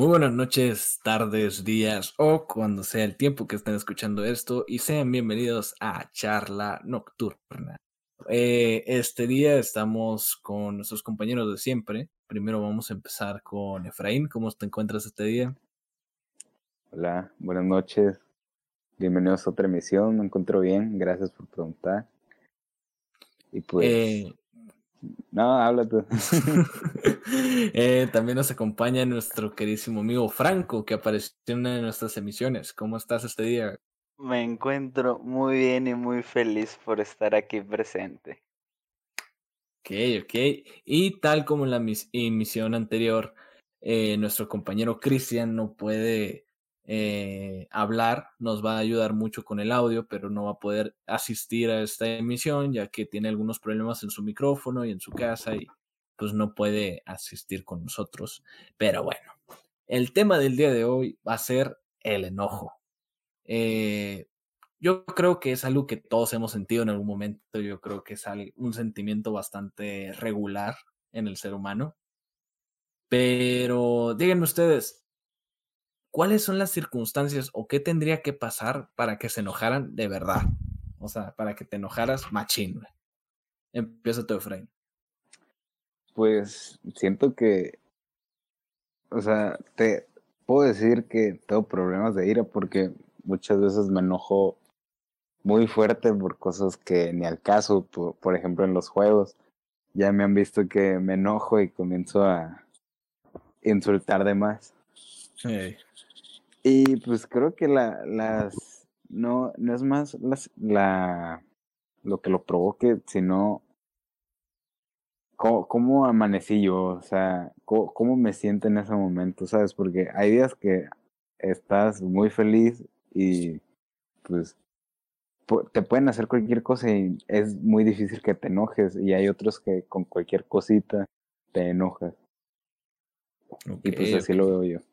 Muy buenas noches, tardes, días o cuando sea el tiempo que estén escuchando esto y sean bienvenidos a Charla Nocturna. Eh, este día estamos con nuestros compañeros de siempre. Primero vamos a empezar con Efraín. ¿Cómo te encuentras este día? Hola, buenas noches. Bienvenidos a otra emisión. Me encuentro bien. Gracias por preguntar. Y pues. Eh, no, habla tú. Eh, también nos acompaña nuestro queridísimo amigo Franco, que apareció en una de nuestras emisiones. ¿Cómo estás este día? Me encuentro muy bien y muy feliz por estar aquí presente. Ok, ok. Y tal como en la emisión anterior, eh, nuestro compañero Cristian no puede eh, hablar, nos va a ayudar mucho con el audio, pero no va a poder asistir a esta emisión ya que tiene algunos problemas en su micrófono y en su casa y pues no puede asistir con nosotros. Pero bueno, el tema del día de hoy va a ser el enojo. Eh, yo creo que es algo que todos hemos sentido en algún momento. Yo creo que es un sentimiento bastante regular en el ser humano. Pero díganme ustedes, ¿cuáles son las circunstancias o qué tendría que pasar para que se enojaran de verdad? O sea, para que te enojaras machín. Empieza tu Efraín. Pues siento que, o sea, te puedo decir que tengo problemas de ira porque muchas veces me enojo muy fuerte por cosas que ni al caso, por, por ejemplo en los juegos. Ya me han visto que me enojo y comienzo a insultar de más. Sí. Y pues creo que la, las, no, no es más las, la, lo que lo provoque, sino cómo, cómo amanecí yo, o sea, cómo, cómo me siento en ese momento, ¿sabes? Porque hay días que estás muy feliz y pues te pueden hacer cualquier cosa y es muy difícil que te enojes y hay otros que con cualquier cosita te enojas. y pues así lo veo yo.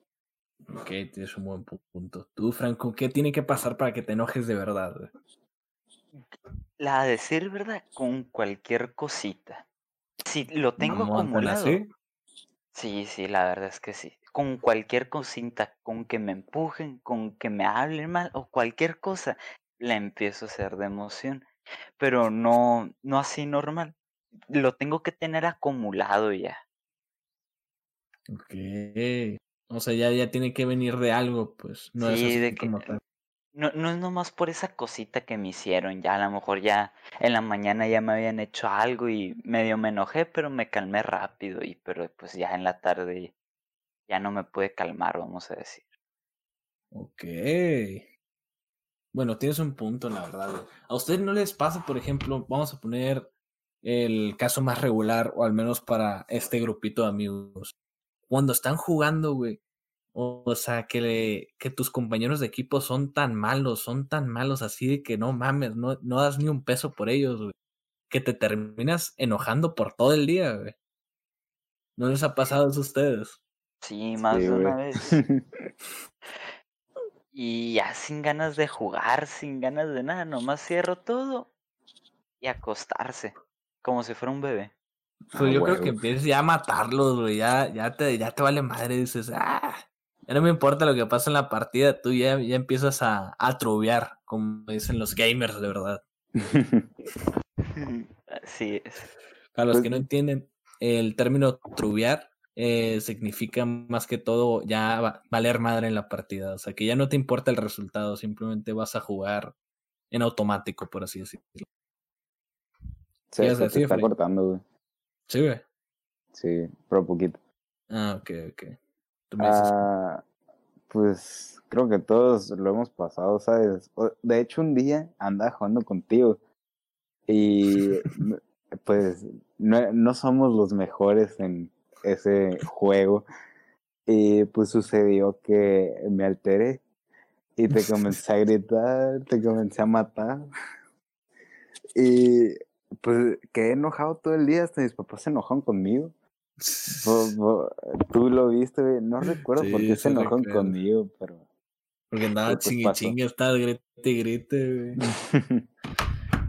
Ok, tienes un buen punto. Tú, Franco, ¿qué tiene que pasar para que te enojes de verdad? La decir verdad con cualquier cosita. Si lo tengo acumulado. Sí, sí, la verdad es que sí. Con cualquier cosita, con que me empujen, con que me hablen mal o cualquier cosa, la empiezo a hacer de emoción. Pero no, no así normal. Lo tengo que tener acumulado ya. Ok. O sea, ya, ya tiene que venir de algo, pues. No es así de que, No, no es nomás por esa cosita que me hicieron. Ya a lo mejor ya en la mañana ya me habían hecho algo y medio me enojé, pero me calmé rápido. Y pero pues ya en la tarde ya no me pude calmar, vamos a decir. Ok. Bueno, tienes un punto, la verdad. ¿A ustedes no les pasa, por ejemplo, vamos a poner el caso más regular, o al menos para este grupito de amigos? Cuando están jugando, güey. O, sea, que, que tus compañeros de equipo son tan malos, son tan malos así de que no mames, no, no das ni un peso por ellos, güey. Que te terminas enojando por todo el día, güey. ¿No les ha pasado eso a ustedes? Sí, más de una vez. y ya sin ganas de jugar, sin ganas de nada, nomás cierro todo y acostarse, como si fuera un bebé. Pues ah, yo creo que empieces ya a matarlos, güey. Ya, ya, te, ya te vale madre. Dices, ah, ya no me importa lo que pasa en la partida. Tú ya, ya empiezas a, a trubear, como dicen los gamers, de verdad. Así es. Para los pues que no entienden, el término trubear eh, significa más que todo ya valer madre en la partida. O sea, que ya no te importa el resultado, simplemente vas a jugar en automático, por así decirlo. Sí, se está cortando, güey. Sí, güey. Sí, pero poquito. Ah, ok, ok. ah, pues creo que todos lo hemos pasado, ¿sabes? De hecho, un día andaba jugando contigo y pues no, no somos los mejores en ese juego. Y pues sucedió que me alteré y te comencé a gritar, te comencé a matar. Y pues quedé enojado todo el día, hasta mis papás se enojaron conmigo. Tú lo viste, no recuerdo por qué se enojaron conmigo, pero. Porque andaba pues, chingue chingue, estaba grite grite, güey.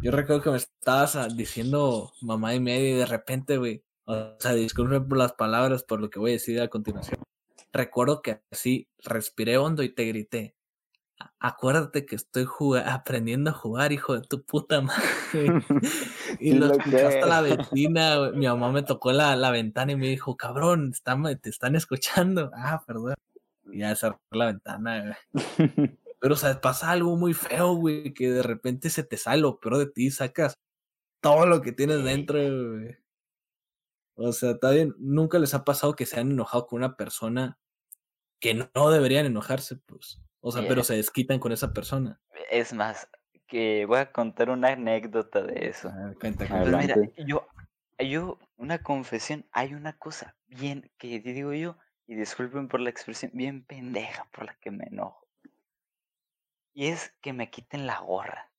Yo recuerdo que me estabas ah, diciendo mamá y media y de repente, güey. O sea, disculpen por las palabras, por lo que voy a decir a continuación. recuerdo que así respiré hondo y te grité, acuérdate que estoy aprendiendo a jugar, hijo de tu puta madre. y lo escuché hasta la vecina, mi mamá me tocó la, la, ventana y me dijo, cabrón, te están escuchando. Ah, perdón. Y ya cerré la ventana, Pero, o sea, pasa algo muy feo, güey, que de repente se te sale lo peor de ti, sacas todo lo que tienes dentro, güey. O sea, está bien, nunca les ha pasado que se han enojado con una persona que no deberían enojarse, pues. O sea, pero se desquitan con esa persona. Es más, que voy a contar una anécdota de eso. cuenta, pues mira, yo, yo, una confesión, hay una cosa bien que digo yo, y disculpen por la expresión, bien pendeja por la que me enojo. Y es que me quiten la gorra.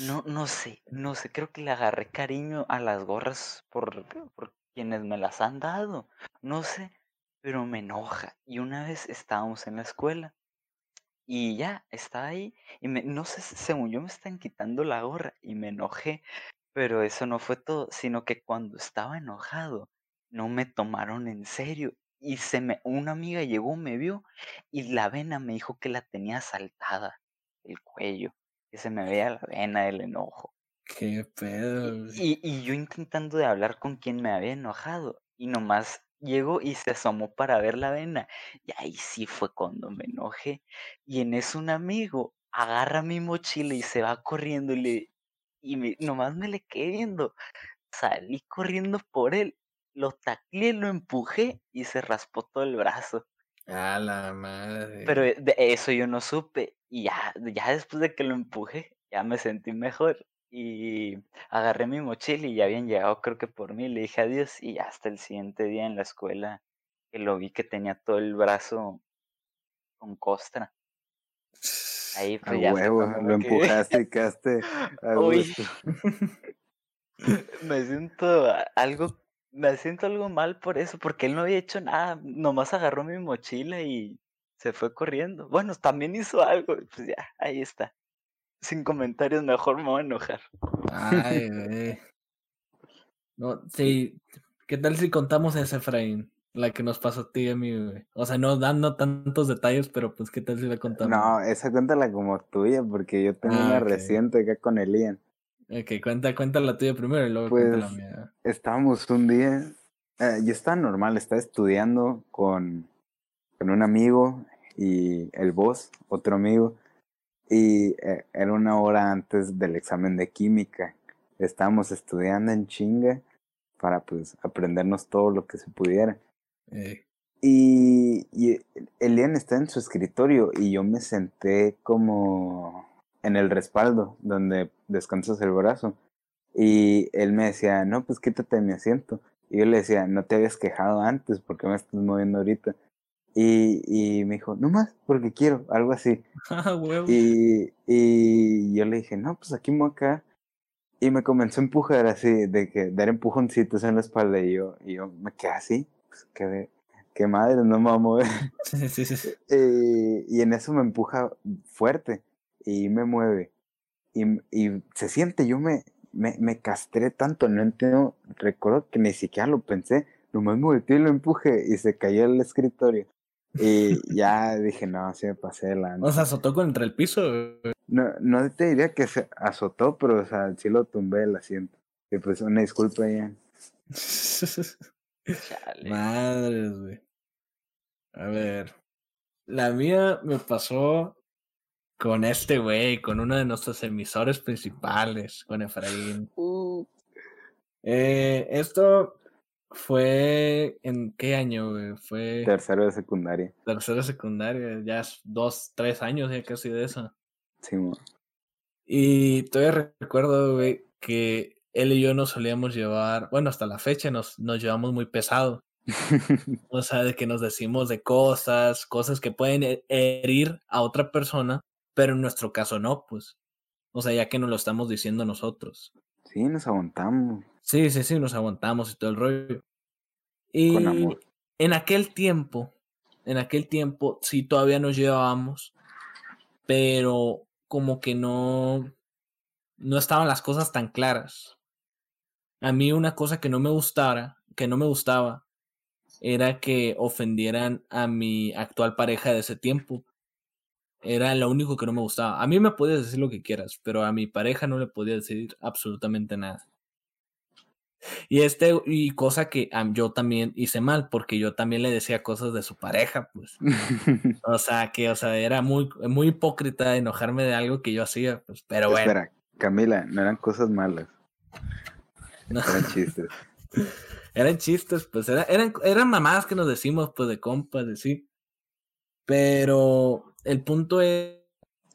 No, no sé, no sé, creo que le agarré cariño a las gorras por, por quienes me las han dado. No sé, pero me enoja. Y una vez estábamos en la escuela y ya, estaba ahí y me, no sé, según yo me están quitando la gorra y me enojé. Pero eso no fue todo, sino que cuando estaba enojado no me tomaron en serio y se me una amiga llegó, me vio y la vena me dijo que la tenía saltada el cuello que se me veía la vena del enojo. Qué pedo. Y, y, yo intentando de hablar con quien me había enojado. Y nomás llegó y se asomó para ver la vena. Y ahí sí fue cuando me enojé. Y en eso un amigo agarra mi mochila y se va corriendo y, le, y me, nomás me le quedé viendo. Salí corriendo por él, lo taclé, lo empujé y se raspó todo el brazo. A la madre. Pero de eso yo no supe. Y ya, ya después de que lo empujé, ya me sentí mejor. Y agarré mi mochila y ya habían llegado, creo que por mí. Le dije adiós. Y hasta el siguiente día en la escuela, que lo vi que tenía todo el brazo con costra. Ahí pues, ya huevo, lo empujaste y quedaste. me siento algo me siento algo mal por eso, porque él no había hecho nada, nomás agarró mi mochila y se fue corriendo. Bueno, también hizo algo, pues ya, ahí está. Sin comentarios, mejor me voy a enojar. Ay, güey. No, sí, ¿qué tal si contamos esa, Efraín? La que nos pasó a ti y a mí, güey. O sea, no dando tantos detalles, pero pues, ¿qué tal si la contamos? No, esa cuéntala como tuya, porque yo tengo una ah, reciente acá con Elian. Ok, cuenta, cuenta la tuya primero y luego cuenta la pues, mía. Estábamos un día, eh, yo estaba normal, estaba estudiando con, con un amigo y el boss, otro amigo, y eh, era una hora antes del examen de química. Estábamos estudiando en chinga para pues aprendernos todo lo que se pudiera. Eh. Y, y Elian está en su escritorio y yo me senté como en el respaldo donde descansas el brazo. Y él me decía, no, pues quítate de mi asiento. Y yo le decía, no te habías quejado antes, porque me estás moviendo ahorita? Y, y me dijo, no más, porque quiero, algo así. Ah, y, y yo le dije, no, pues aquí me acá. Y me comenzó a empujar así, de que dar empujoncitos en la espalda. Y yo, y yo me quedé así, pues qué, qué madre, no me va a mover. Sí, sí, sí. y en eso me empuja fuerte y me mueve. Y, y se siente, yo me, me, me castré tanto, no entiendo, recuerdo que ni siquiera lo pensé, nomás me volteé y lo empuje y se cayó el escritorio. Y ya dije, no, así me pasé la... O sea, azotó contra el piso. No, no te diría que se azotó, pero o sea, sí lo tumbé el asiento. Y pues una disculpa ya. Madre, güey. A ver. La mía me pasó con este güey, con uno de nuestros emisores principales, con Efraín. Uh. Eh, esto fue en qué año, güey? Fue. Tercero de secundaria. Tercero de secundaria, ya es dos, tres años ya casi de eso. Sí, Y todavía recuerdo, güey, que él y yo nos solíamos llevar, bueno, hasta la fecha nos, nos llevamos muy pesado. o sea, de que nos decimos de cosas, cosas que pueden herir a otra persona pero en nuestro caso no, pues. O sea, ya que nos lo estamos diciendo nosotros. Sí, nos aguantamos. Sí, sí, sí, nos aguantamos y todo el rollo. Y Con amor. en aquel tiempo, en aquel tiempo sí todavía nos llevábamos, pero como que no, no estaban las cosas tan claras. A mí una cosa que no me gustara, que no me gustaba, era que ofendieran a mi actual pareja de ese tiempo. Era lo único que no me gustaba. A mí me podías decir lo que quieras, pero a mi pareja no le podía decir absolutamente nada. Y este, y cosa que yo también hice mal, porque yo también le decía cosas de su pareja, pues. o sea, que, o sea, era muy, muy hipócrita enojarme de algo que yo hacía, pues, pero bueno. Espera, Camila, no eran cosas malas. Eran chistes. eran chistes, pues, eran, eran mamadas que nos decimos, pues, de compas, de sí. Pero el punto es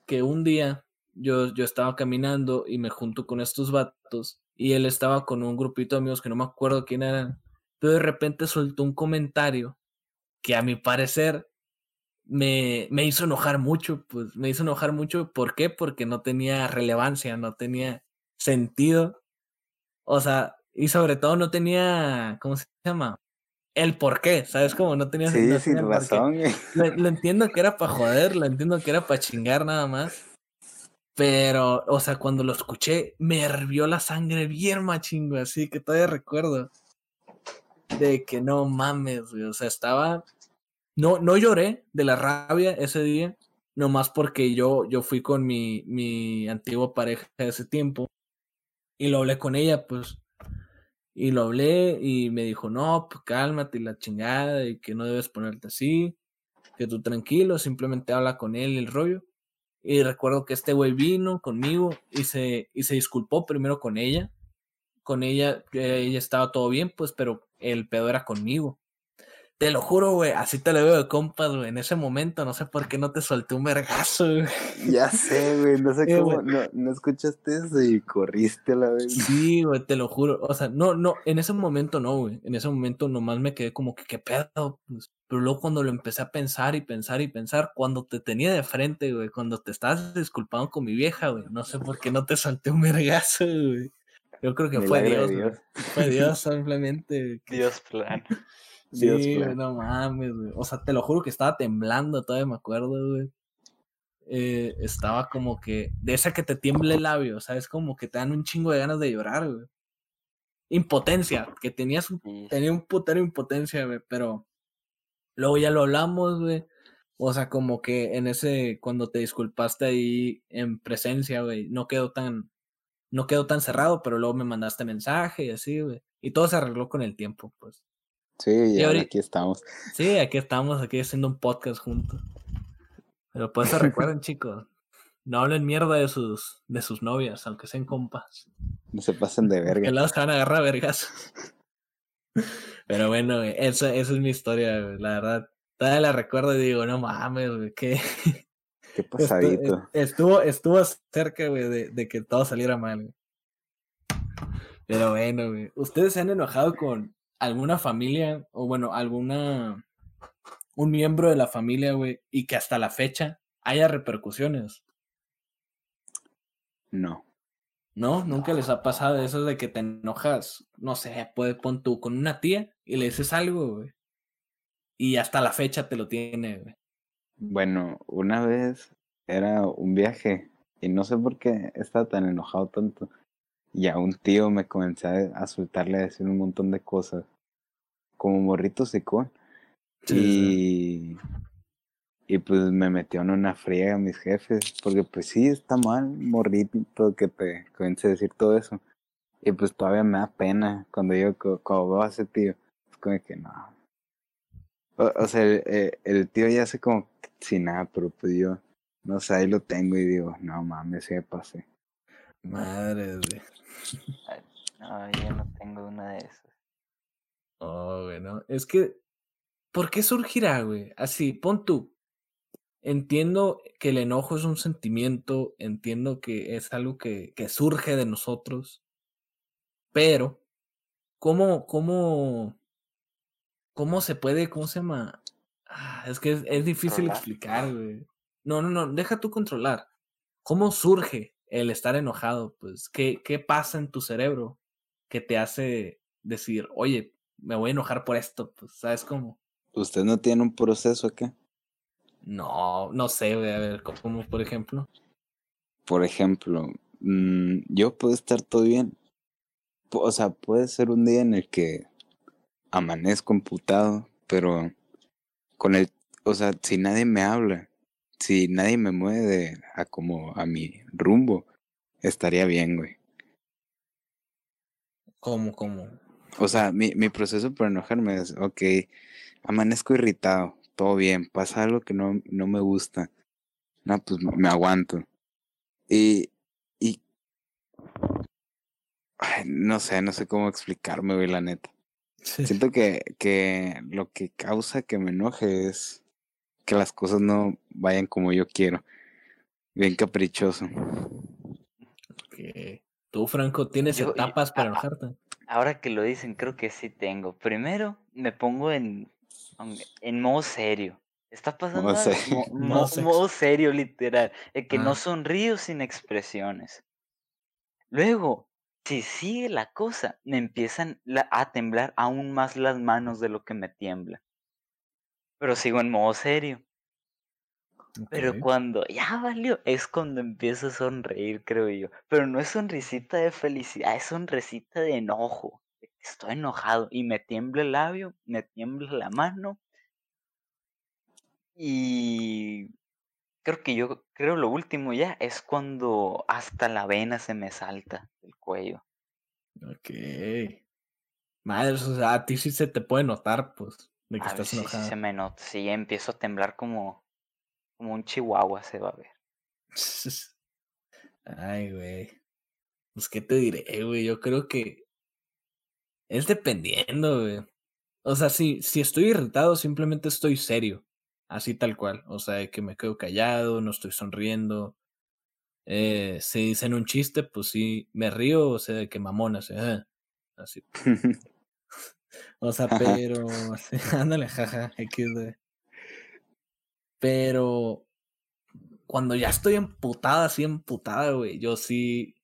que un día yo, yo estaba caminando y me junto con estos vatos y él estaba con un grupito de amigos que no me acuerdo quién eran, pero de repente soltó un comentario que a mi parecer me, me hizo enojar mucho, pues me hizo enojar mucho, ¿por qué? Porque no tenía relevancia, no tenía sentido, o sea, y sobre todo no tenía, ¿cómo se llama? El por qué, ¿sabes? Como no tenía Sí, sin razón. lo, entiendo que era para joder, lo entiendo que era para chingar nada más. Pero, o sea, cuando lo escuché, me hervió la sangre bien machingo, así que todavía recuerdo. De que no mames, güey. O sea, estaba. No, no lloré de la rabia ese día. Nomás porque yo, yo fui con mi, mi antigua pareja de ese tiempo. Y lo hablé con ella, pues. Y lo hablé y me dijo, no, pues cálmate la chingada y que no debes ponerte así. Que tú tranquilo, simplemente habla con él el rollo. Y recuerdo que este güey vino conmigo y se, y se disculpó primero con ella. Con ella, ella estaba todo bien, pues, pero el pedo era conmigo. Te lo juro, güey, así te lo veo de compas, güey. En ese momento, no sé por qué no te solté un vergazo, güey. Ya sé, güey, no sé cómo, no, no, escuchaste eso y corriste a la vez. Sí, güey, te lo juro. O sea, no, no, en ese momento no, güey. En ese momento nomás me quedé como que, ¿qué pedo? Pues, pero luego cuando lo empecé a pensar y pensar y pensar, cuando te tenía de frente, güey, cuando te estabas disculpando con mi vieja, güey, no sé por qué no te solté un vergazo, güey. Yo creo que fue Dios, Dios. Fue Dios simplemente. Dios plan. Sí, no mames, güey. O sea, te lo juro que estaba temblando, todavía me acuerdo, güey. Eh, estaba como que, de esa que te tiemble el labio, ¿sabes? Como que te dan un chingo de ganas de llorar, güey. Impotencia, que tenías un, tenía un putero impotencia, güey, pero luego ya lo hablamos, güey. O sea, como que en ese, cuando te disculpaste ahí en presencia, güey, no quedó tan, no quedó tan cerrado, pero luego me mandaste mensaje y así, güey. Y todo se arregló con el tiempo, pues. Sí, y, ahora aquí estamos. Sí, aquí estamos, aquí haciendo un podcast juntos. Pero pues se recuerden, chicos. No hablen mierda de sus, de sus novias, aunque sean compas. No se pasen de verga. Que las van a agarrar vergas. Pero bueno, esa, esa es mi historia, la verdad. Todavía la recuerdo y digo, no mames, güey, qué. Qué pasadito. Estuvo, estuvo cerca, güey, de, de, que todo saliera mal, güey. Pero bueno, güey. ¿Ustedes se han enojado con, alguna familia, o bueno, alguna, un miembro de la familia, güey, y que hasta la fecha haya repercusiones. No. ¿No? Nunca les ha pasado eso de que te enojas, no sé, puede pon tú con una tía y le dices algo, güey. Y hasta la fecha te lo tiene, güey. Bueno, una vez era un viaje y no sé por qué estaba tan enojado tanto. Y a un tío me comencé a, soltarle a decir un montón de cosas. Como morrito secón. y. Y pues me metió en una friega mis jefes. Porque pues sí, está mal, morrito, que te comience a decir todo eso. Y pues todavía me da pena cuando yo cuando veo a ese tío. Es como que no. O, sea, el, el, tío ya hace como sin nada, pero pues yo, no sé, ahí lo tengo y digo, no mames, sí me pasé. Madre, güey. No, yo no tengo una de esas. Oh, bueno. Es que, ¿por qué surgirá, güey? Así, pon tú. Entiendo que el enojo es un sentimiento, entiendo que es algo que, que surge de nosotros, pero, ¿cómo, cómo, cómo se puede, cómo se llama? Ah, es que es, es difícil explicar, güey. No, no, no, deja tú controlar. ¿Cómo surge el estar enojado, pues, ¿qué, ¿qué pasa en tu cerebro que te hace decir, oye, me voy a enojar por esto? Pues, ¿sabes cómo? ¿Usted no tiene un proceso acá? No, no sé, voy a ver, ¿cómo, por ejemplo? Por ejemplo, mmm, yo puedo estar todo bien. O sea, puede ser un día en el que amanezco emputado pero con el, o sea, si nadie me habla, si nadie me mueve a como a mi rumbo, estaría bien, güey. ¿Cómo, cómo? O sea, mi, mi proceso para enojarme es, ok, amanezco irritado, todo bien, pasa algo que no, no me gusta, no, pues me aguanto. Y, y, no sé, no sé cómo explicarme, güey, la neta. Siento que, que lo que causa que me enoje es que las cosas no vayan como yo quiero. Bien caprichoso. ¿Tú, Franco, tienes etapas para enojarte? Ahora que lo dicen, creo que sí tengo. Primero, me pongo en, en modo serio. Está pasando modo, modo, serio, literal. El que no sonrío sin expresiones. Luego, si sigue la cosa, me empiezan a temblar aún más las manos de lo que me tiembla. Pero sigo en modo serio. Pero cuando ya valió, es cuando empiezo a sonreír, creo yo. Pero no es sonrisita de felicidad, es sonrisita de enojo. Estoy enojado y me tiembla el labio, me tiembla la mano. Y creo que yo, creo lo último ya es cuando hasta la vena se me salta del cuello. Ok. Madre, o sea, a ti sí se te puede notar, pues, de que estás enojado. Sí, se me nota, sí, empiezo a temblar como, como un chihuahua, se va a ver. Ay, güey. Pues, ¿qué te diré, güey? Yo creo que es dependiendo, güey. O sea, si, si estoy irritado, simplemente estoy serio. Así tal cual. O sea, que me quedo callado, no estoy sonriendo. Eh, si dicen un chiste, pues sí, me río, o sea, de que mamona, ah", así. o sea, pero, ándale, jaja, XD. Pero cuando ya estoy emputada, así emputada, güey, yo sí,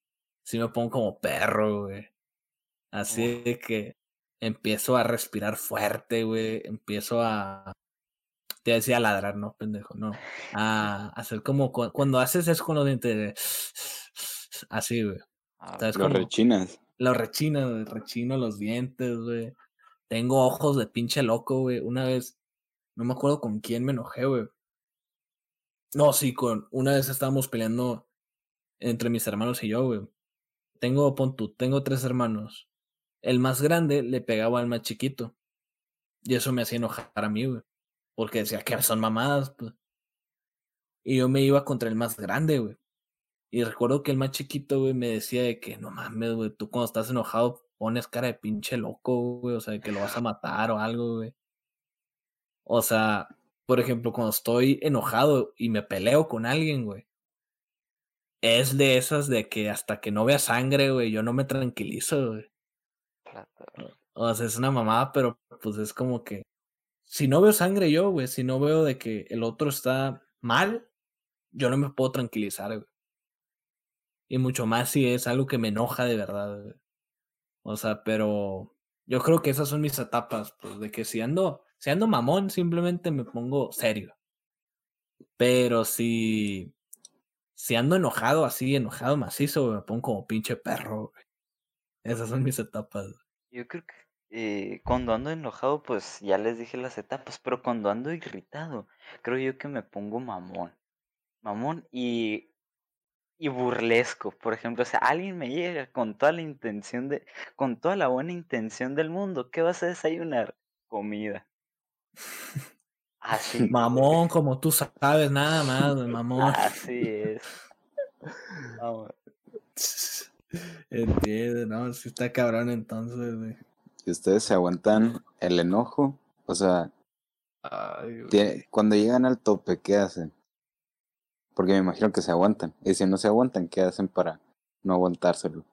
sí me pongo como perro, güey. Así de que empiezo a respirar fuerte, güey, empiezo a te decía ladrar, no, pendejo, no. A hacer como cuando haces eso con los dientes. Así, güey. Ah, los rechinas. Los rechinas, güey. Rechino los dientes, güey. Tengo ojos de pinche loco, güey. Una vez, no me acuerdo con quién me enojé, güey. No, sí, con. Una vez estábamos peleando entre mis hermanos y yo, güey. Tengo, pon tú, tengo tres hermanos. El más grande le pegaba al más chiquito. Y eso me hacía enojar a mí, güey. Porque decía que son mamadas, pues. Y yo me iba contra el más grande, güey. Y recuerdo que el más chiquito, güey, me decía de que no mames, güey, tú cuando estás enojado pones cara de pinche loco, güey, o sea, de que lo vas a matar o algo, güey. O sea, por ejemplo, cuando estoy enojado y me peleo con alguien, güey. Es de esas de que hasta que no vea sangre, güey, yo no me tranquilizo, güey. O sea, es una mamada, pero pues es como que si no veo sangre yo, güey, si no veo de que el otro está mal, yo no me puedo tranquilizar, güey. Y mucho más si es algo que me enoja de verdad, güey. O sea, pero yo creo que esas son mis etapas, pues, de que si ando, si ando mamón, simplemente me pongo serio. Pero si, si ando enojado, así, enojado macizo, me pongo como pinche perro. Esas son mis etapas. Yo creo que eh, cuando ando enojado, pues ya les dije las etapas, pero cuando ando irritado, creo yo que me pongo mamón. Mamón y, y burlesco. Por ejemplo, o sea, alguien me llega con toda la intención de, con toda la buena intención del mundo, ¿qué vas a desayunar? Comida. Así. Mamón, como tú sabes, nada más, mamón. Así es. Entiende, no, si está cabrón entonces, güey si ustedes se aguantan el enojo, o sea, cuando llegan al tope, ¿qué hacen? Porque me imagino que se aguantan. Y si no se aguantan, ¿qué hacen para no aguantárselo?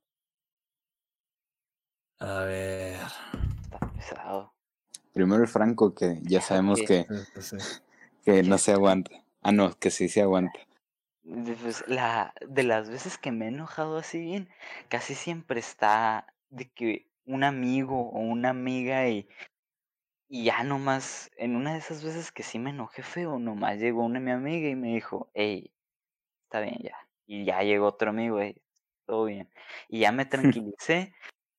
A ver. Primero el Franco, que ya sabemos que, que no se aguanta. Ah, no, que sí se aguanta. Pues la, de las veces que me he enojado así bien, casi siempre está de que un amigo o una amiga y, y ya nomás, en una de esas veces que sí me enojé feo, nomás llegó una mi amiga y me dijo, hey, está bien ya. Y ya llegó otro amigo, hey, todo bien. Y ya me tranquilicé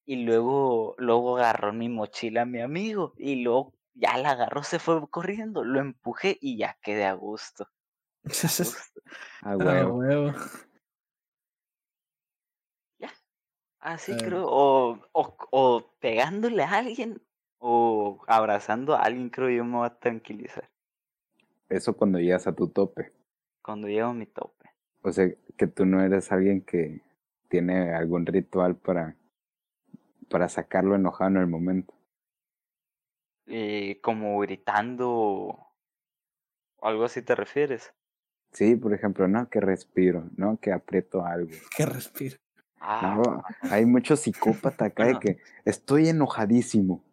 y luego, luego agarró mi mochila mi amigo y luego ya la agarró, se fue corriendo, lo empujé y ya quedé a gusto. A huevo. Ya. Así eh. creo. O, o, o pegándole a alguien o abrazando a alguien, creo yo me va a tranquilizar. Eso cuando llegas a tu tope. Cuando llego a mi tope. O sea, que tú no eres alguien que tiene algún ritual para, para sacarlo enojado en el momento. Eh, como gritando o algo así te refieres. Sí, por ejemplo, no que respiro, no que aprieto algo. Que respiro. Ah. hay muchos psicópatas acá de que estoy enojadísimo.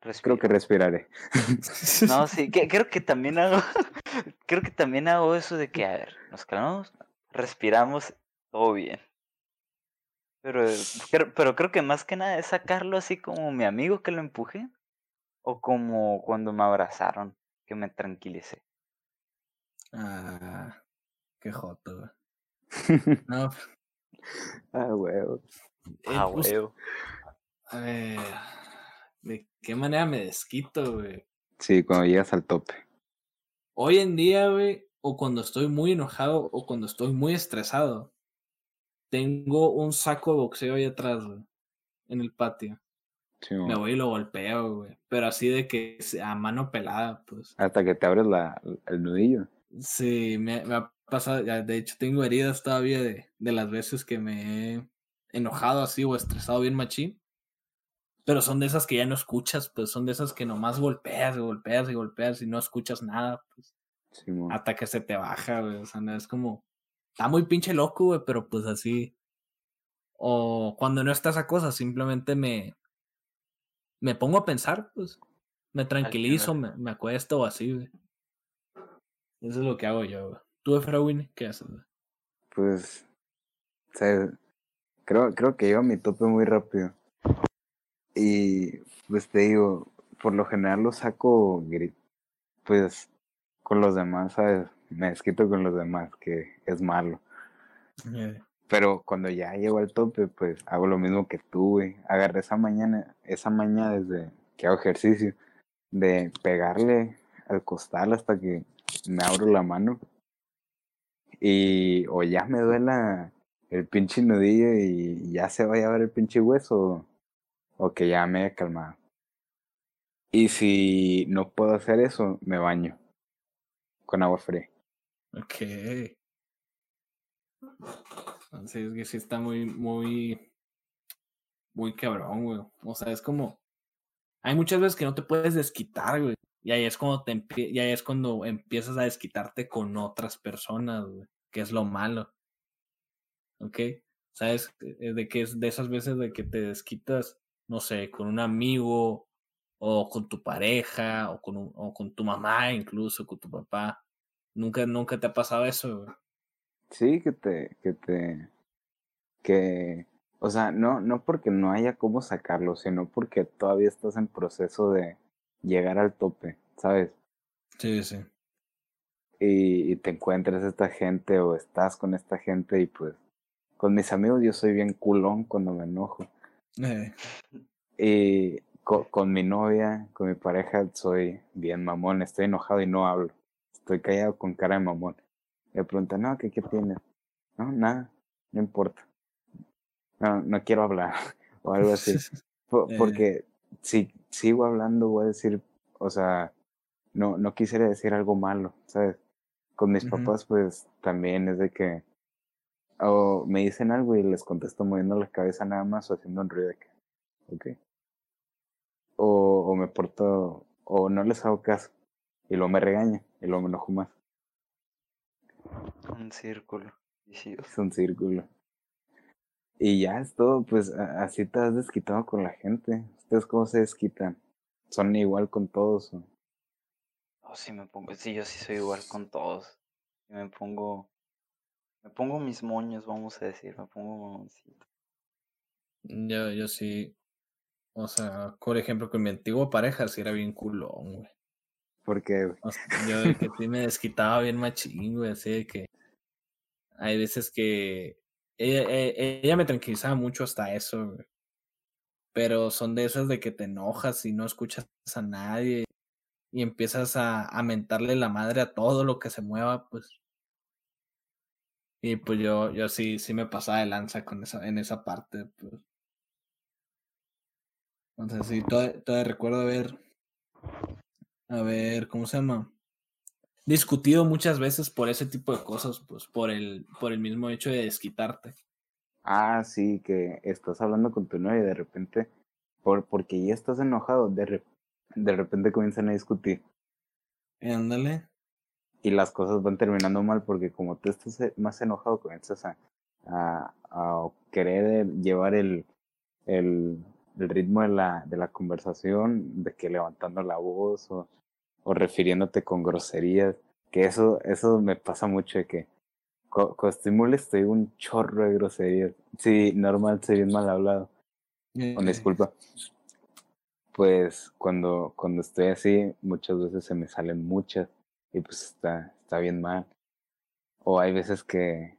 Creo que respiraré. No, sí, que, creo que también hago, creo que también hago eso de que, a ver, nos calmamos, respiramos, todo bien. Pero, pero creo que más que nada es sacarlo así como mi amigo que lo empujé, o como cuando me abrazaron, que me tranquilicé. Ah, qué joto. no. Ah, huevo. Ah, huevo. A ver, ¿de qué manera me desquito, güey? Sí, cuando llegas al tope. Hoy en día, güey, o cuando estoy muy enojado o cuando estoy muy estresado, tengo un saco de boxeo ahí atrás, güey, en el patio. me voy y lo golpeo, güey. Pero así de que a mano pelada, pues. Hasta que te abres la, el nudillo. Sí, me, me ha pasado. De hecho, tengo heridas todavía de, de las veces que me he enojado así o estresado bien machín. Pero son de esas que ya no escuchas, pues son de esas que nomás golpeas y golpeas y golpeas y no escuchas nada, pues. hasta que se te baja, güey. O sea, no es como está muy pinche loco, güey, pero pues así. O cuando no está esa cosa, simplemente me. Me pongo a pensar, pues. Me tranquilizo, me, me acuesto o así, güey. Eso es lo que hago yo, güey. ¿Tú, Efraín, qué haces, güey? Pues. O sea, creo, creo que yo a mi tope muy rápido. Y pues te digo, por lo general lo saco, pues, con los demás, ¿sabes? me desquito con los demás, que es malo. Pero cuando ya llego al tope, pues hago lo mismo que tú, güey. Agarré esa mañana, esa mañana desde que hago ejercicio, de pegarle al costal hasta que me abro la mano. Y o ya me duela el pinche nudillo y ya se vaya a ver el pinche hueso, o que ya me he calmado. Y si no puedo hacer eso, me baño con agua fría. Ok. Así es que sí está muy, muy, muy cabrón, güey. O sea, es como. Hay muchas veces que no te puedes desquitar, güey. Y ahí es cuando te y ahí es cuando empiezas a desquitarte con otras personas, güey. Que es lo malo. ¿Ok? ¿Sabes? Eh, de que es de esas veces de que te desquitas, no sé, con un amigo, o con tu pareja, o con, o con tu mamá, incluso, con tu papá. Nunca, nunca te ha pasado eso, Sí, que te, que te, que, o sea, no, no porque no haya cómo sacarlo, sino porque todavía estás en proceso de llegar al tope, ¿sabes? Sí, sí. Y, te encuentras esta gente o estás con esta gente y pues, con mis amigos yo soy bien culón cuando me enojo. Eh. Y con, con mi novia, con mi pareja, soy bien mamón, estoy enojado y no hablo. Estoy callado con cara de mamón. Le pregunta, no, ¿qué, qué tienes? No, nada, no importa. No, no quiero hablar. o algo así. Eh. porque si sigo hablando, voy a decir, o sea, no, no quisiera decir algo malo, ¿sabes? Con mis papás, pues también es de que o me dicen algo y les contesto moviendo la cabeza nada más o haciendo un ruido de que, ok. O, o me porto, o no les hago caso y luego me regaña y luego me enojo más. Un círculo. Es un círculo. Y ya es todo, pues así te has desquitado con la gente. ¿Ustedes cómo se desquitan? ¿Son igual con todos? O? Oh, sí, me pongo, sí, yo sí soy igual con todos. Me pongo, me pongo mis moños, vamos a decir, me pongo Yo, yo sí, o sea, por ejemplo, con mi antiguo pareja sí era bien culón, güey. Porque yo de que sí me desquitaba bien machín, güey, así de que hay veces que ella, e, ella, me tranquilizaba mucho hasta eso, güey. Pero son de esas de que te enojas y no escuchas a nadie y empiezas a, a mentarle la madre a todo lo que se mueva, pues. Y pues yo, yo sí, sí me pasaba de lanza con esa, en esa parte, pues. Entonces sí, todavía, recuerdo haber, a ver, ¿cómo se llama? Discutido muchas veces por ese tipo de cosas, pues por el, por el mismo hecho de desquitarte. Ah, sí, que estás hablando con tu novia y de repente, por, porque ya estás enojado, de, de repente comienzan a discutir. Ándale. Y las cosas van terminando mal porque como tú estás eh, más enojado, comienzas a, a, a querer llevar el, el, el ritmo de la, de la conversación, de que levantando la voz o, o refiriéndote con groserías, que eso, eso me pasa mucho de que cuando estoy molesto digo un chorro de groserías. Sí, normal, soy bien mal hablado. Con disculpa. Pues cuando, cuando estoy así, muchas veces se me salen muchas y pues está, está bien mal. O hay veces que,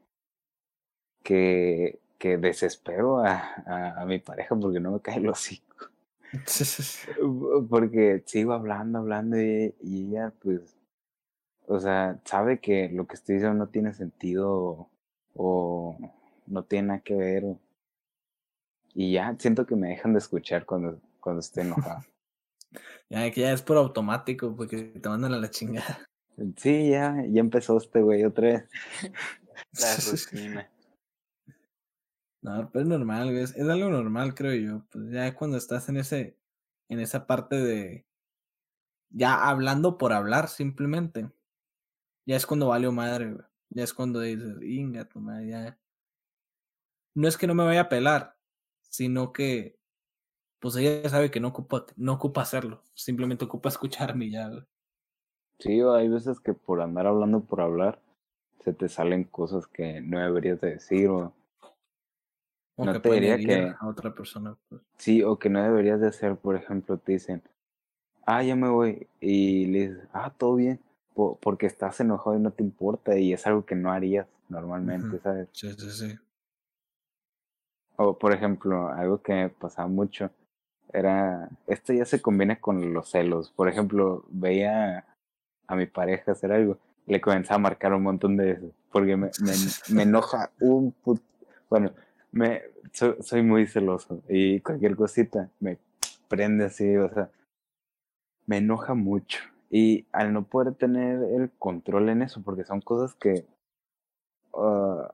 que que desespero a, a, mi pareja porque no me cae el hocico. porque sigo hablando, hablando y, ella pues, o sea, sabe que lo que estoy diciendo no tiene sentido o, no tiene nada que ver. y ya siento que me dejan de escuchar cuando, cuando estoy enojado. ya que ya es por automático porque te mandan a la chingada. Sí, ya, ya empezó este güey otra vez. La rutina. No, pero es normal, es, es algo normal, creo yo. Pues ya cuando estás en ese, en esa parte de ya hablando por hablar simplemente. Ya es cuando valió madre, güey. Ya es cuando dices, inga tu madre, ya. No es que no me vaya a pelar, sino que pues ella sabe que no ocupa, no ocupa hacerlo, simplemente ocupa escucharme y ya, güey. Sí, hay veces que por andar hablando por hablar, se te salen cosas que no deberías de decir o no te diría que a otra persona. Pues. Sí, o que no deberías de hacer, por ejemplo, te dicen, ah, ya me voy, y le dices, ah, todo bien, porque estás enojado y no te importa, y es algo que no harías normalmente, ¿sabes? Sí, sí, sí. O, por ejemplo, algo que me pasaba mucho era, esto ya se combina con los celos. Por ejemplo, veía a mi pareja hacer algo, le comenzaba a marcar un montón de veces, porque me, me, me enoja un put... Bueno, me soy, muy celoso y cualquier cosita me prende así, o sea, me enoja mucho. Y al no poder tener el control en eso, porque son cosas que, ah,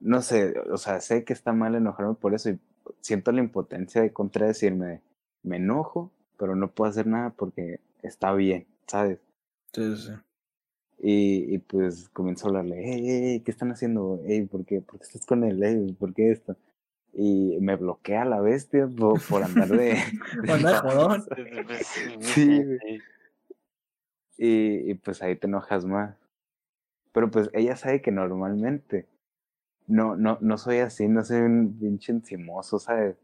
no sé, o sea, sé que está mal enojarme por eso y siento la impotencia de contradecirme, me enojo, pero no puedo hacer nada porque está bien, ¿sabes? Sí, sí. Y, y, pues comienzo a hablarle, hey, ¿qué están haciendo? Hey, ¿por qué? ¿Por qué estás con él? Hey, ¿por qué esto? Y me bloquea la bestia por, por andar de... de sí, y, y pues ahí te enojas más. Pero pues ella sabe que normalmente no, no, no soy así, no soy un pinche encimoso, ¿sabes?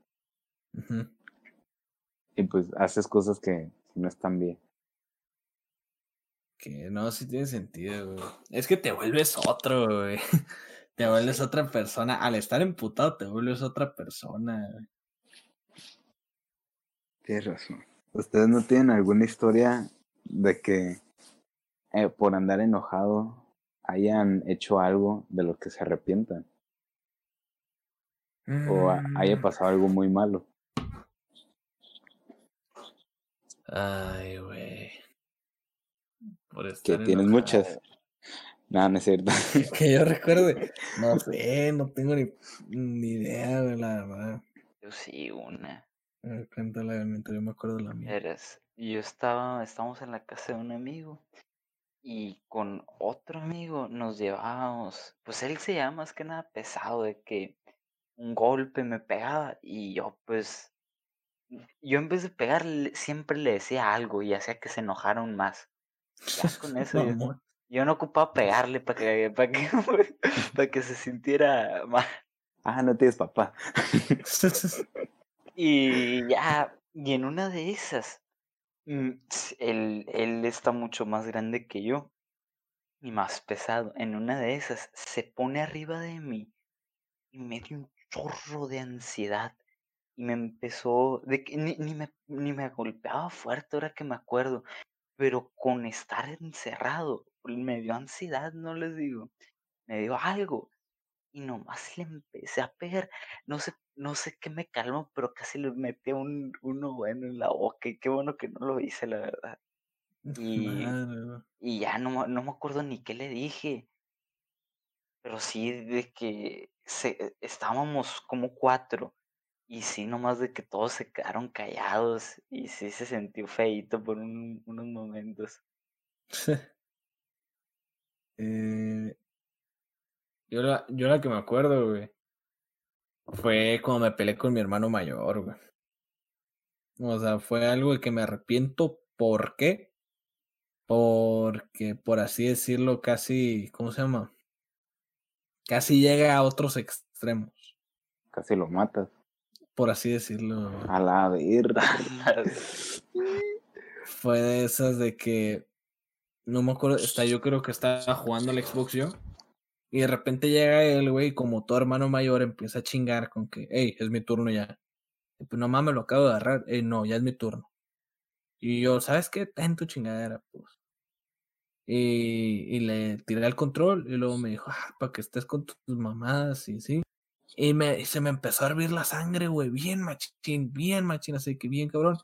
Y pues haces cosas que no están bien. Que no, sí tiene sentido, güey. Es que te vuelves otro, güey. Te vuelves otra persona. Al estar emputado, te vuelves otra persona, güey. Tienes razón. ¿Ustedes no tienen alguna historia de que eh, por andar enojado hayan hecho algo de lo que se arrepientan? O haya mm. pasado algo muy malo. Ay, güey que tienes muchas. No, no es cierto. que yo recuerde. No sé, no tengo ni, ni idea, de la verdad. Yo sí, una. Cuéntala, mientras yo me acuerdo de la mía. Eres, yo estaba, estábamos en la casa de un amigo y con otro amigo nos llevábamos, pues él se llama más que nada pesado de que un golpe me pegaba y yo pues, yo en vez de pegarle siempre le decía algo y hacía que se enojaron más. Ya con eso yo, no ocupaba pegarle para que, para que, para que se sintiera mal. Ah, no tienes papá. y ya, y en una de esas, mm, él, él está mucho más grande que yo y más pesado. En una de esas se pone arriba de mí y me dio un chorro de ansiedad. y me empezó, de que ni, ni, me, ni me golpeaba fuerte, ahora que me acuerdo, pero con estar encerrado, me dio ansiedad, no les digo, me dio algo y nomás le empecé a pegar, no sé, no sé qué me calmó, pero casi le metí un, uno bueno en la boca y qué bueno que no lo hice, la verdad. Y, y ya no, no me acuerdo ni qué le dije, pero sí de que se, estábamos como cuatro y sí, nomás de que todos se quedaron callados y sí se sintió feito por unos momentos. eh, yo, la, yo la que me acuerdo, güey, fue cuando me peleé con mi hermano mayor, güey. O sea, fue algo de que me arrepiento. ¿Por qué? Porque, por así decirlo, casi, ¿cómo se llama? Casi llega a otros extremos. Casi lo matas por así decirlo. A la verga. Fue de esas de que no me acuerdo, está, yo creo que estaba jugando al Xbox yo. Y de repente llega él, güey, como todo hermano mayor, empieza a chingar con que, hey, es mi turno ya. Y pues no mames, lo acabo de agarrar. Hey, no, ya es mi turno. Y yo, ¿sabes qué? Ten tu chingadera, pues. Y, y le tiré el control y luego me dijo, ah, para que estés con tus mamadas y sí. Y se me empezó a hervir la sangre, güey, bien machín, bien machín, así que bien cabrón.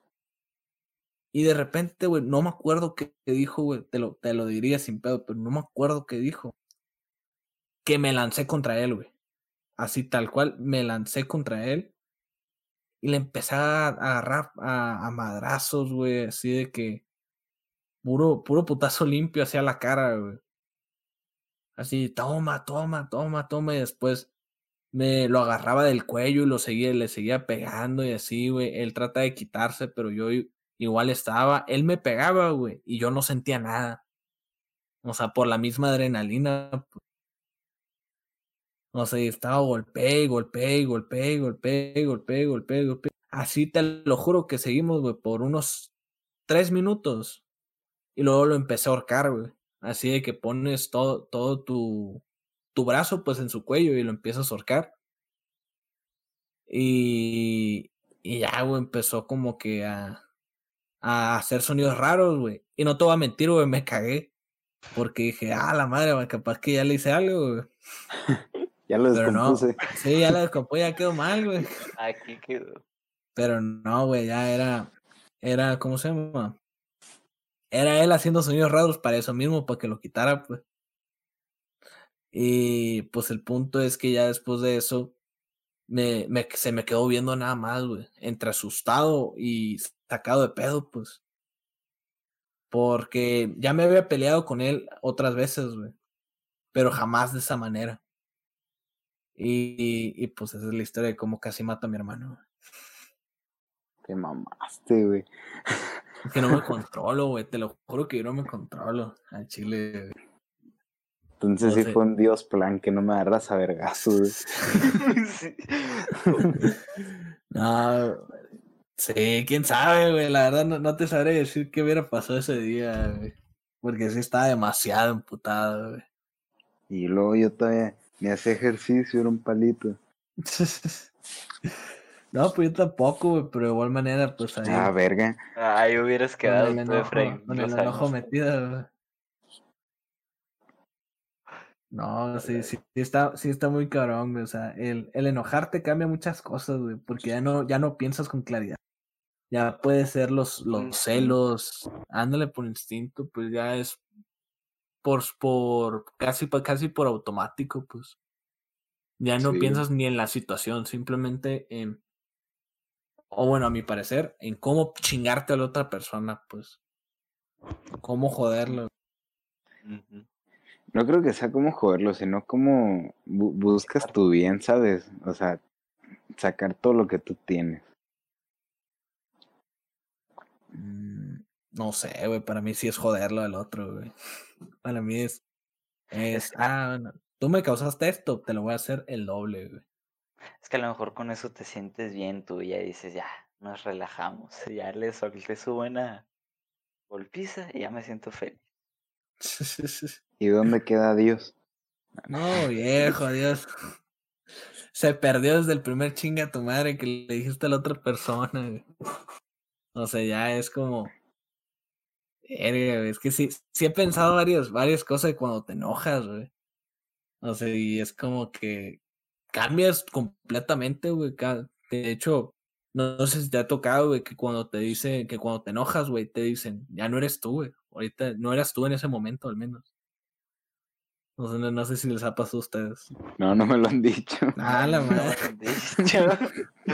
Y de repente, güey, no me acuerdo qué dijo, güey, te lo, te lo diría sin pedo, pero no me acuerdo qué dijo. Que me lancé contra él, güey. Así tal cual, me lancé contra él. Y le empecé a agarrar a, a madrazos, güey, así de que. Puro, puro putazo limpio hacia la cara, güey. Así, toma, toma, toma, toma. Y después me lo agarraba del cuello y lo seguía, le seguía pegando y así, güey. Él trata de quitarse, pero yo igual estaba. Él me pegaba, güey, y yo no sentía nada. O sea, por la misma adrenalina. O sea, estaba golpeé, golpeé, golpeé, golpeé, golpeé, golpeé, golpeé. Así te lo juro que seguimos, güey, por unos tres minutos. Y luego lo empecé a ahorcar, güey. Así de que pones todo, todo tu, tu brazo pues en su cuello y lo empiezas a ahorcar. Y, y ya, güey, empezó como que a, a hacer sonidos raros, güey. Y no te voy a mentir, güey, me cagué. Porque dije, ah, la madre, güey, capaz que ya le hice algo, güey. ya lo descompuse. Sí, ya lo descompuse, ya quedó mal, güey. Aquí quedó. Pero no, güey, ya era, era, ¿cómo se llama? Era él haciendo sonidos raros para eso mismo, para que lo quitara, pues. Y pues el punto es que ya después de eso, me, me, se me quedó viendo nada más, güey. Entre asustado y sacado de pedo, pues. Porque ya me había peleado con él otras veces, güey. Pero jamás de esa manera. Y, y, pues esa es la historia de cómo casi mata a mi hermano. Te mamaste, güey. Que no me controlo, güey. Te lo juro que yo no me controlo al chile. Entonces sí fue un Dios plan que no me agarras a vergazos. no, sí, quién sabe, güey. La verdad no, te sabré decir qué hubiera pasado ese día, güey. Porque sí estaba demasiado emputado, güey. Y luego yo todavía me hacía ejercicio, era un palito. no, pues yo tampoco, güey, pero de igual manera, pues ahí. Ah, verga. Ahí hubieras quedado con el enojo, con el enojo metido, güey. No, sí, sí, está, sí está muy cabrón, güey. O sea, el, el enojarte cambia muchas cosas, güey, porque ya no, ya no piensas con claridad. Ya puede ser los, los celos, ándale por instinto, pues ya es por, por casi, casi por automático, pues. Ya no piensas ni en la situación, simplemente en, o bueno, a mi parecer, en cómo chingarte a la otra persona, pues. Cómo joderlo. No creo que sea como joderlo, sino como buscas tu bien, ¿sabes? O sea, sacar todo lo que tú tienes. Mm, no sé, güey, para mí sí es joderlo al otro, güey. Para mí es, es, ah, tú me causaste esto, te lo voy a hacer el doble, güey. Es que a lo mejor con eso te sientes bien tú y ya dices, ya, nos relajamos, ya le solté su buena golpiza y ya me siento feliz. ¿Y dónde queda Dios? No, viejo, Dios. se perdió desde el primer chinga a tu madre que le dijiste a la otra persona. O sea, ya es como. Es que sí, sí he pensado varias, varias cosas cuando te enojas, güey. O sea, y es como que cambias completamente, güey. De hecho, no, sé si te ha tocado, güey, que cuando te dicen, que cuando te enojas, güey, te dicen, ya no eres tú, güey. Ahorita no eras tú en ese momento, al menos. No sé, no, sé si les ha pasado a ustedes. No, no me lo han dicho. Ah, la madre.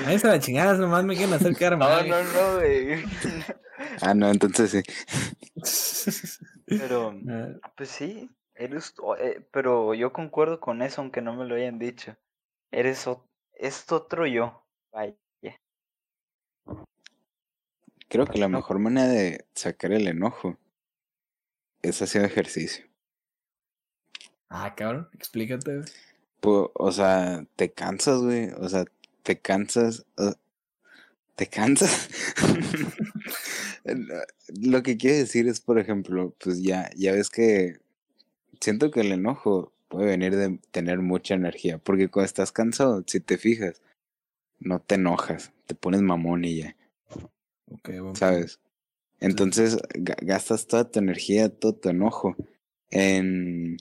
Ahí se la chingada, nomás me quieren hacer quedar mal. No, no, no, güey. ah, no, entonces sí. Pero, ah. pues sí, eres, eh, pero yo concuerdo con eso, aunque no me lo hayan dicho. Eres, es otro yo. Vaya. Creo que la mejor manera de sacar el enojo es hacer ejercicio. Ah, cabrón, explícate. Pues, o sea, te cansas, güey. O sea, te cansas. ¿Te cansas? Lo que quiero decir es, por ejemplo, pues ya, ya ves que siento que el enojo puede venir de tener mucha energía, porque cuando estás cansado, si te fijas, no te enojas, te pones mamón y ya. Okay, ¿Sabes? Entonces gastas toda tu energía, todo tu enojo en,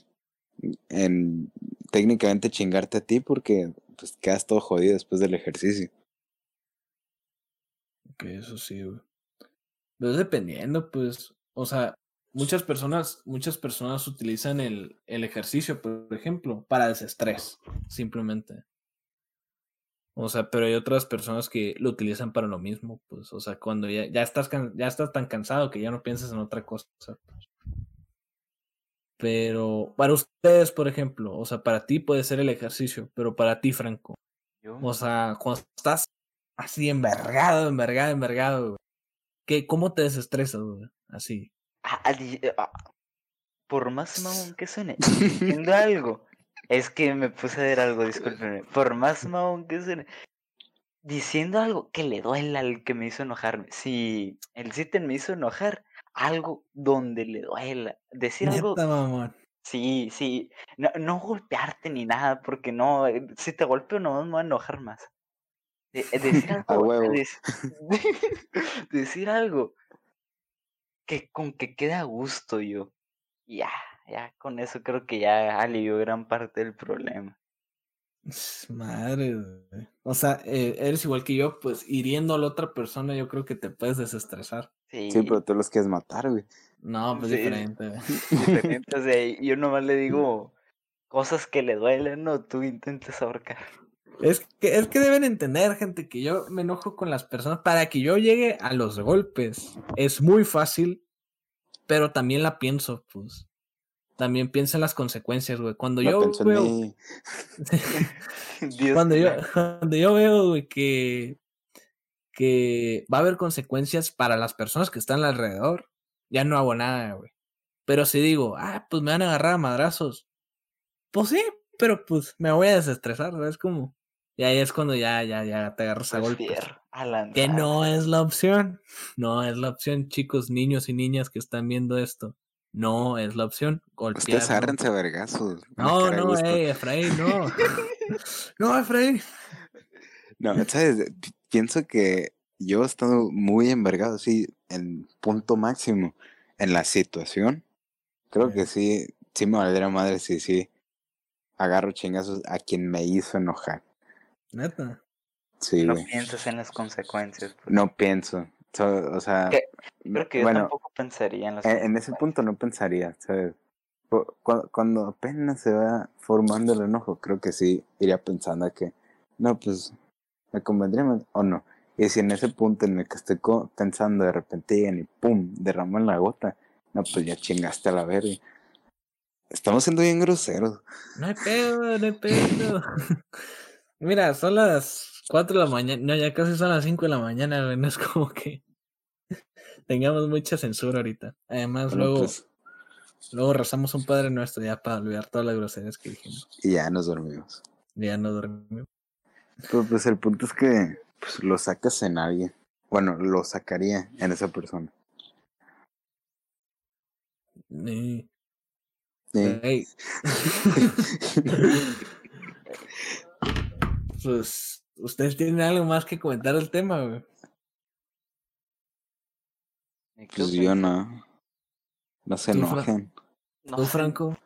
en técnicamente chingarte a ti porque pues quedas todo jodido después del ejercicio. Ok, eso sí, güey. Pero dependiendo, pues, o sea, muchas personas, muchas personas utilizan el, el ejercicio, por ejemplo, para desestrés, simplemente. O sea, pero hay otras personas que lo utilizan para lo mismo, pues, o sea, cuando ya, ya estás ya estás tan cansado que ya no piensas en otra cosa. Pues. Pero para ustedes, por ejemplo, o sea, para ti puede ser el ejercicio, pero para ti, Franco, o sea, cuando estás así envergado, envergado, envergado, ¿qué, ¿cómo te desestresas, güey? Así. Ah, ah, por más mamón que suene, entiendo algo. Es que me puse a ver algo, discúlpenme. Por más mamón que suene, diciendo algo que le duele al que me hizo enojarme. Si el sitio me hizo enojar, algo donde le duela. Decir algo. Mamón. Sí, sí. No, no, golpearte ni nada, porque no. Eh, si te golpeo, no me voy a enojar más. Eh, decir algo. decir algo que con que quede a gusto yo. Ya, ya con eso creo que ya alivió gran parte del problema. Madre, o sea, eh, eres igual que yo, pues hiriendo a la otra persona, yo creo que te puedes desestresar. Sí, pero tú los quieres matar, güey. No, pues diferente. Diferente, o sea, yo nomás le digo cosas que le duelen, no, tú intentes ahorcar. Es que, es que deben entender, gente, que yo me enojo con las personas para que yo llegue a los golpes. Es muy fácil, pero también la pienso, pues. También pienso en las consecuencias, güey. Cuando yo veo. cuando, yo, cuando yo veo, güey, que, que va a haber consecuencias para las personas que están alrededor, ya no hago nada, güey. Pero si digo, ah, pues me van a agarrar a madrazos. Pues sí, pero pues me voy a desestresar, ¿sabes? Como. Y ahí es cuando ya, ya, ya te agarras a golpes. Que no es la opción. No es la opción, chicos, niños y niñas que están viendo esto. No es la opción. Golpear. Ustedes agárrense a vergazos. No, no, ey, Efraín, no. no, Efraín. No, ¿sabes? Pienso que yo he estado muy envergado, así, en punto máximo en la situación. Creo que sí, sí me valdría madre si sí agarro chingazos a quien me hizo enojar. Neta. Sí, no piensas en las consecuencias. Pues. No pienso. o sea, creo que yo tampoco pensaría en las En, ese punto no pensaría, ¿sabes? Cuando, apenas se va formando el enojo, creo que sí iría pensando que, no, pues, me convendría o no. Y si en ese punto en el que estoy pensando de repente llegan y pum, derraman la gota, no, pues ya chingaste a la verga. Estamos siendo bien groseros. No hay pedo, no hay pedo. Mira, son las 4 de la mañana, no, ya casi son las 5 de la mañana, no es como que tengamos mucha censura ahorita. Además, luego, pues luego rezamos un Padre Nuestro ya para olvidar todas las groserías que dijimos. Y ya nos dormimos. Ya nos dormimos. Pero pues el punto es que pues, lo sacas en alguien. Bueno, lo sacaría en esa persona. Sí. sí. pues, ¿ustedes tienen algo más que comentar del tema, güey? Pues yo no. No se enojen. ¿Tú, Franco?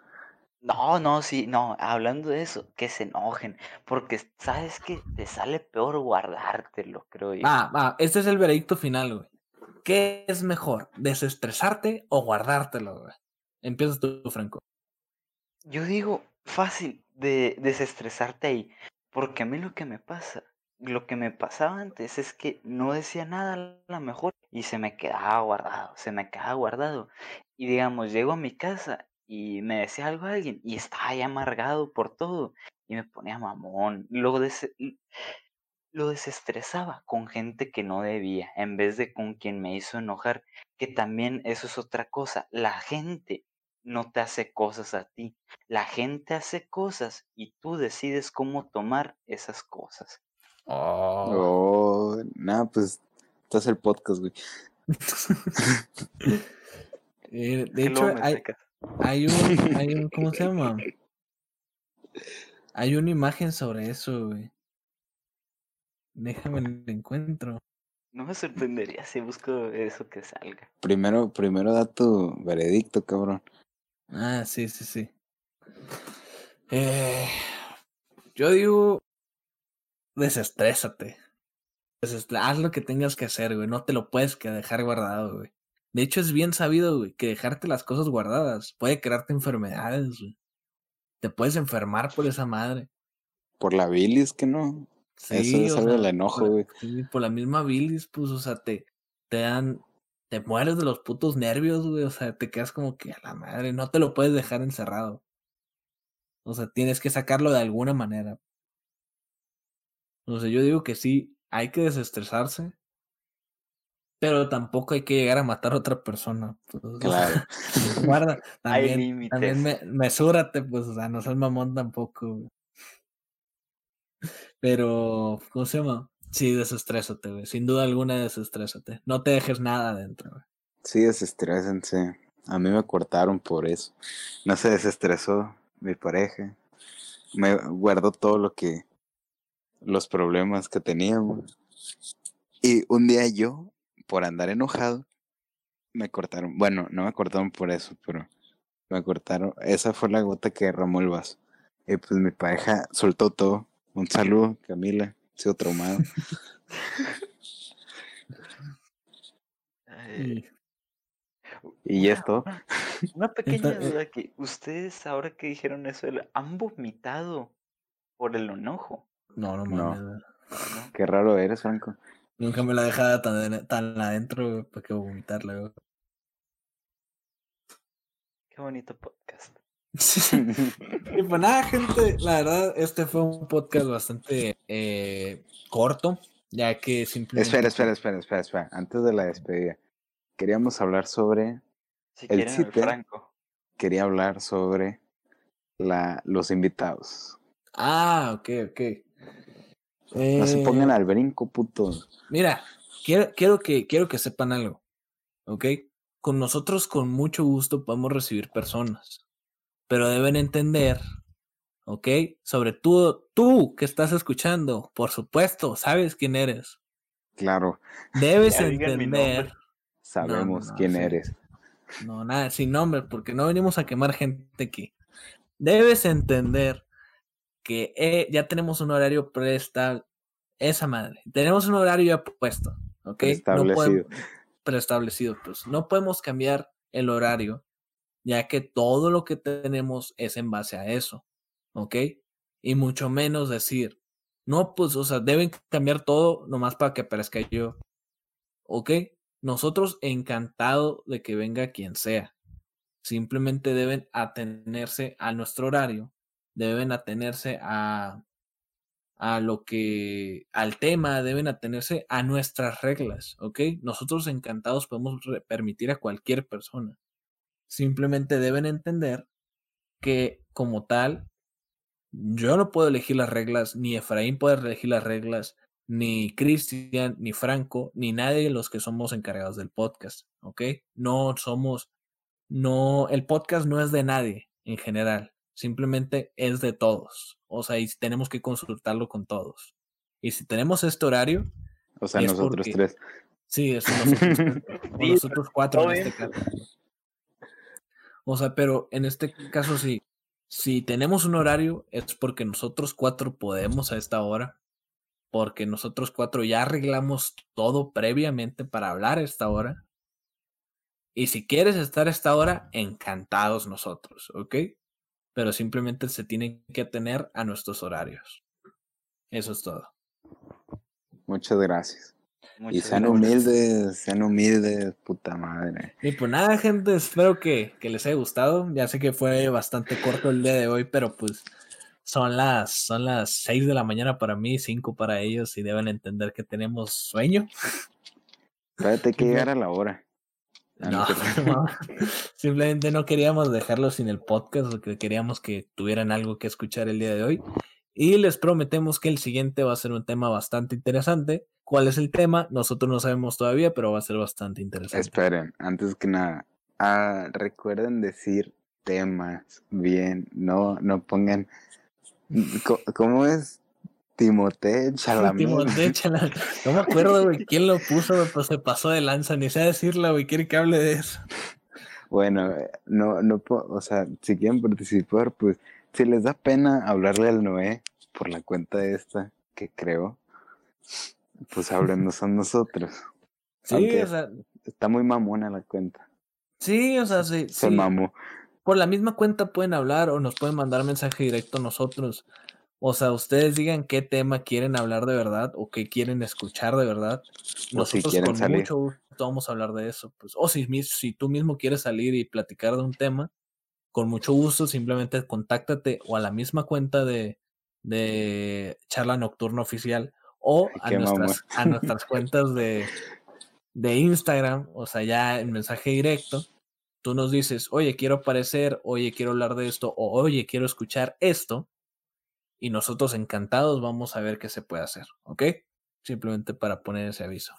No, no, sí, no, hablando de eso, que se enojen, porque sabes que te sale peor guardártelo, creo yo. Ah, ah, este es el veredicto final, güey. ¿Qué es mejor, desestresarte o guardártelo, güey? Empieza tú, Franco. Yo digo, fácil de desestresarte ahí, porque a mí lo que me pasa, lo que me pasaba antes es que no decía nada a lo mejor y se me quedaba guardado, se me quedaba guardado. Y digamos, llego a mi casa y me decía algo a alguien y estaba ahí amargado por todo y me ponía mamón. Luego lo desestresaba con gente que no debía en vez de con quien me hizo enojar, que también eso es otra cosa. La gente no te hace cosas a ti. La gente hace cosas y tú decides cómo tomar esas cosas. Oh, oh nada, pues estás el podcast, güey. Eh, de hecho, hay, hay un, hay un, ¿cómo se llama? Hay una imagen sobre eso, güey. Déjame el encuentro. No me sorprendería si busco eso que salga. Primero, primero da tu veredicto, cabrón. Ah, sí, sí, sí. Eh, yo digo, desestrésate. Haz lo que tengas que hacer, güey. No te lo puedes que dejar guardado, güey. De hecho, es bien sabido, güey, que dejarte las cosas guardadas puede crearte enfermedades, güey. Te puedes enfermar por esa madre. Por la bilis, que no. Sí, Eso es el enojo, güey. Sí, por la misma bilis, pues, o sea, te, te dan, te mueres de los putos nervios, güey. O sea, te quedas como que a la madre, no te lo puedes dejar encerrado. O sea, tienes que sacarlo de alguna manera. O sea, yo digo que sí, hay que desestresarse, pero tampoco hay que llegar a matar a otra persona. Pues, claro. guarda, también, también me, mesúrate, pues, o sea, no seas mamón tampoco. Pero, ¿cómo se llama? Sí, desestrésate, güey. Sin duda alguna, desestrésate. No te dejes nada adentro, güey. Sí, desestrésense. A mí me cortaron por eso. No se desestresó mi pareja. Me guardó todo lo que. los problemas que teníamos. Y un día yo por andar enojado, me cortaron. Bueno, no me cortaron por eso, pero me cortaron. Esa fue la gota que derramó el vaso. Y pues mi pareja soltó todo. Un saludo, Camila. Sido traumado. y esto. Una pequeña duda que ustedes ahora que dijeron eso, ¿han vomitado por el enojo? No, no, no. Qué raro eres, Franco. Nunca me la dejaba tan, tan adentro para que vomitarla. Qué bonito podcast. y pues nada, gente, la verdad, este fue un podcast bastante eh, corto, ya que simplemente... Espera, espera, espera, espera, espera. Antes de la despedida, queríamos hablar sobre... Si el sitio. Franco. Quería hablar sobre la, los invitados. Ah, ok, ok. No se pongan eh, al brinco, putos. Mira, quiero, quiero, que, quiero que sepan algo, ¿ok? Con nosotros con mucho gusto podemos recibir personas, pero deben entender, ¿ok? Sobre todo tú que estás escuchando, por supuesto, sabes quién eres. Claro. Debes entender. Sabemos quién eres. No, nada, sin nombre, porque no venimos a quemar gente aquí. Debes entender que eh, ya tenemos un horario preestablecido. Esa madre. Tenemos un horario ya puesto, ¿ok? Preestablecido. No preestablecido, pues. No podemos cambiar el horario, ya que todo lo que tenemos es en base a eso, ¿ok? Y mucho menos decir, no, pues, o sea, deben cambiar todo nomás para que aparezca yo, ¿ok? Nosotros encantado de que venga quien sea. Simplemente deben atenerse a nuestro horario deben atenerse a, a lo que, al tema, deben atenerse a nuestras reglas, ¿ok? Nosotros encantados podemos permitir a cualquier persona. Simplemente deben entender que como tal, yo no puedo elegir las reglas, ni Efraín puede elegir las reglas, ni Cristian, ni Franco, ni nadie de los que somos encargados del podcast, ¿ok? No somos, no, el podcast no es de nadie en general. Simplemente es de todos. O sea, y tenemos que consultarlo con todos. Y si tenemos este horario. O sea, nosotros tres. Sí, es nosotros, nosotros cuatro en este caso. O sea, pero en este caso sí. Si tenemos un horario, es porque nosotros cuatro podemos a esta hora. Porque nosotros cuatro ya arreglamos todo previamente para hablar a esta hora. Y si quieres estar a esta hora, encantados nosotros, ¿ok? Pero simplemente se tienen que atener a nuestros horarios. Eso es todo. Muchas gracias. y sean humildes, sean humildes, puta madre. Y pues nada, gente, espero que, que, les haya gustado. Ya sé que fue bastante corto el día de hoy, pero pues son las, son las 6 de la mañana para mí, 5 para ellos, y deben entender que tenemos sueño. Espérate que llegar a la hora. No, simplemente no queríamos dejarlo sin el podcast, porque queríamos que tuvieran algo que escuchar el día de hoy. Y les prometemos que el siguiente va a ser un tema bastante interesante. ¿Cuál es el tema? Nosotros no sabemos todavía, pero va a ser bastante interesante. Esperen, antes que nada, ah, recuerden decir temas bien, no, no pongan. ¿Cómo es? Timote Chalamet. Timote Chalamet. No me acuerdo, güey, quién lo puso, pero se pasó de lanza, ni sé decirlo, güey, quiere que hable de eso. Bueno, no, no, o sea, si quieren participar, pues si les da pena hablarle al Noé por la cuenta esta que creo, pues háblenos a nosotros. Sí, o sea. Está muy mamona la cuenta. Sí, o sea, sí. Se mamó. Por la misma cuenta pueden hablar o nos pueden mandar mensaje directo a nosotros. O sea, ustedes digan qué tema quieren hablar de verdad o qué quieren escuchar de verdad. Nosotros con mucho gusto vamos a hablar de eso. Pues. O si, si tú mismo quieres salir y platicar de un tema, con mucho gusto, simplemente contáctate o a la misma cuenta de, de charla nocturna oficial o a nuestras, a nuestras, cuentas de, de Instagram, o sea, ya en mensaje directo, tú nos dices, oye, quiero aparecer, oye, quiero hablar de esto, o oye, quiero escuchar esto, y nosotros encantados vamos a ver qué se puede hacer, ¿ok? Simplemente para poner ese aviso.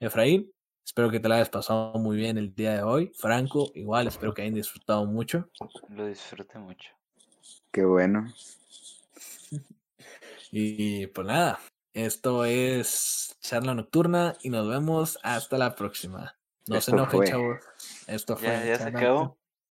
Efraín, Espero que te la hayas pasado muy bien el día de hoy. Franco, igual, espero que hayan disfrutado mucho. Lo disfruté mucho. Qué bueno. Y pues nada, esto es charla nocturna y nos vemos hasta la próxima. No se enojen, chavos. Esto fue. Ya, ya se acabó.